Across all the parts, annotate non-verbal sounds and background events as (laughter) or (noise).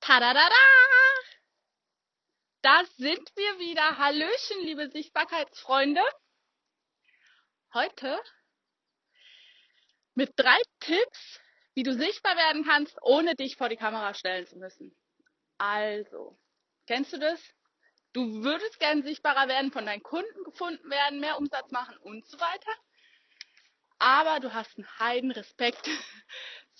Tadadada! Da sind wir wieder. Hallöchen, liebe Sichtbarkeitsfreunde. Heute mit drei Tipps, wie du sichtbar werden kannst, ohne dich vor die Kamera stellen zu müssen. Also, kennst du das? Du würdest gern sichtbarer werden, von deinen Kunden gefunden werden, mehr Umsatz machen und so weiter. Aber du hast einen heiden Respekt,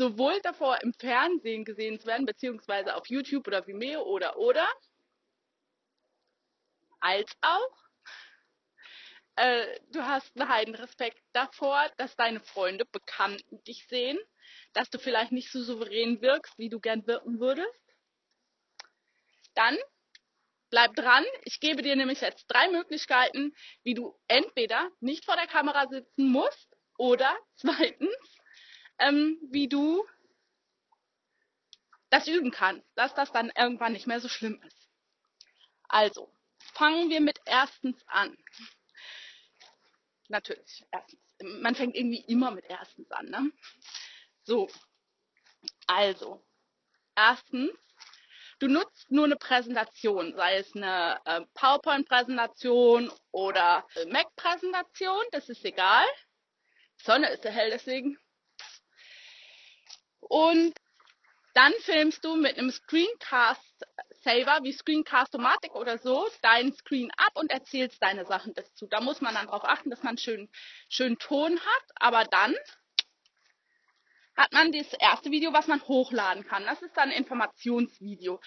sowohl davor im Fernsehen gesehen zu werden, beziehungsweise auf YouTube oder Vimeo oder oder, als auch äh, du hast einen heiden Respekt davor, dass deine Freunde, Bekannten dich sehen, dass du vielleicht nicht so souverän wirkst, wie du gern wirken würdest. Dann bleib dran. Ich gebe dir nämlich jetzt drei Möglichkeiten, wie du entweder nicht vor der Kamera sitzen musst oder (laughs) zweitens, ähm, wie du das üben kannst, dass das dann irgendwann nicht mehr so schlimm ist. Also, fangen wir mit erstens an. Natürlich, erstens. Man fängt irgendwie immer mit erstens an, ne? So. Also, erstens, du nutzt nur eine Präsentation, sei es eine äh, PowerPoint-Präsentation oder Mac-Präsentation, das ist egal. Sonne ist ja hell, deswegen. Und dann filmst du mit einem Screencast Saver wie Screencast-O-Matic oder so deinen Screen ab und erzählst deine Sachen dazu. Da muss man dann darauf achten, dass man schön, schön Ton hat, aber dann hat man das erste Video, was man hochladen kann. Das ist dann ein Informationsvideo.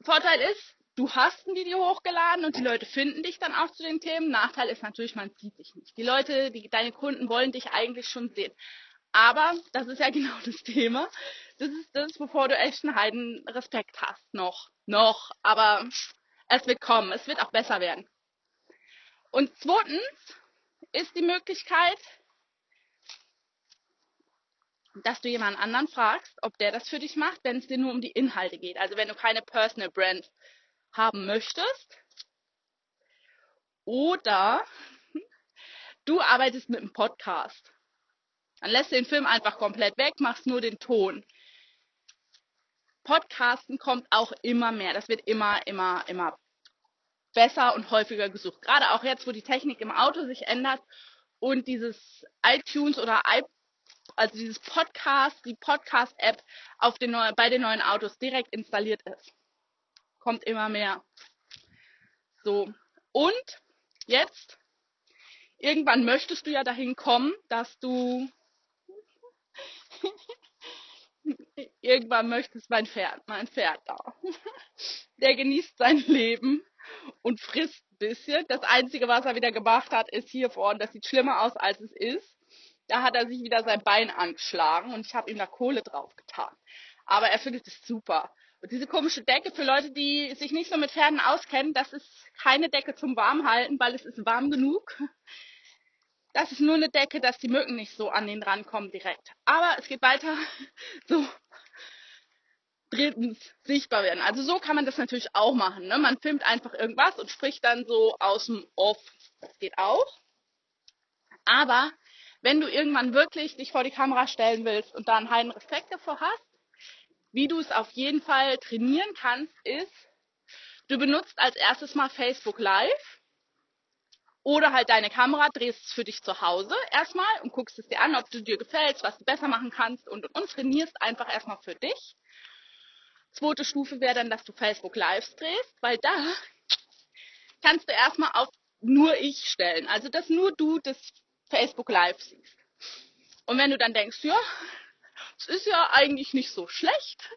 Vorteil ist, du hast ein Video hochgeladen und die Leute finden dich dann auch zu den Themen. Nachteil ist natürlich, man sieht dich nicht. Die Leute, die, deine Kunden wollen dich eigentlich schon sehen. Aber das ist ja (laughs) genau das Thema. Das ist das, wovor du echt einen heiden Respekt hast. Noch. Noch. Aber es wird kommen. Es wird auch besser werden. Und zweitens ist die Möglichkeit, dass du jemand anderen fragst, ob der das für dich macht, wenn es dir nur um die Inhalte geht. Also wenn du keine Personal Brand haben möchtest. Oder du arbeitest mit einem Podcast. Dann lässt du den Film einfach komplett weg, machst nur den Ton. Podcasten kommt auch immer mehr. Das wird immer, immer, immer besser und häufiger gesucht. Gerade auch jetzt, wo die Technik im Auto sich ändert und dieses iTunes oder i also dieses Podcast, die Podcast-App bei den neuen Autos direkt installiert ist. Kommt immer mehr. So. Und jetzt, irgendwann möchtest du ja dahin kommen, dass du (laughs) irgendwann möchtest mein Pferd, mein Pferd da. (laughs) Der genießt sein Leben und frisst ein bisschen. Das Einzige, was er wieder gemacht hat, ist hier vorne, das sieht schlimmer aus, als es ist. Da hat er sich wieder sein Bein angeschlagen und ich habe ihm da Kohle drauf getan. Aber er findet es super. Und diese komische Decke für Leute, die sich nicht so mit Pferden auskennen, das ist keine Decke zum Warmhalten, weil es ist warm genug. Das ist nur eine Decke, dass die Mücken nicht so an den rankommen direkt. Aber es geht weiter. (laughs) So. Drittens, sichtbar werden. Also so kann man das natürlich auch machen. Ne? Man filmt einfach irgendwas und spricht dann so aus dem Off. Das geht auch. Aber wenn du irgendwann wirklich dich vor die Kamera stellen willst und da einen heiden Respekt davor hast, wie du es auf jeden Fall trainieren kannst, ist, du benutzt als erstes mal Facebook Live oder halt deine Kamera, drehst es für dich zu Hause erstmal und guckst es dir an, ob du dir gefällst, was du besser machen kannst und, und, und trainierst einfach erstmal für dich. Zweite Stufe wäre dann, dass du Facebook Lives drehst, weil da kannst du erstmal auf nur ich stellen. Also, dass nur du das Facebook Live siehst. Und wenn du dann denkst, ja, es ist ja eigentlich nicht so schlecht,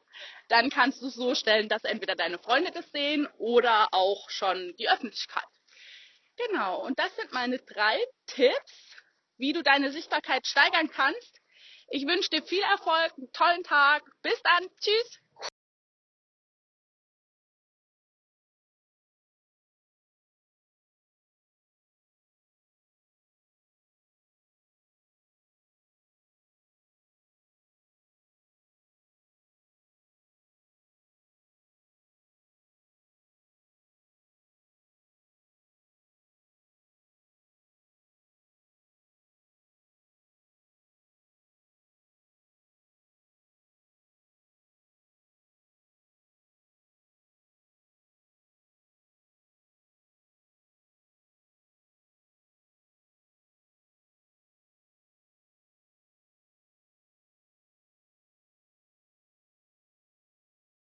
dann kannst du es so stellen, dass entweder deine Freunde das sehen oder auch schon die Öffentlichkeit. Genau, und das sind meine drei Tipps, wie du deine Sichtbarkeit steigern kannst. Ich wünsche dir viel Erfolg, einen tollen Tag. Bis dann. Tschüss.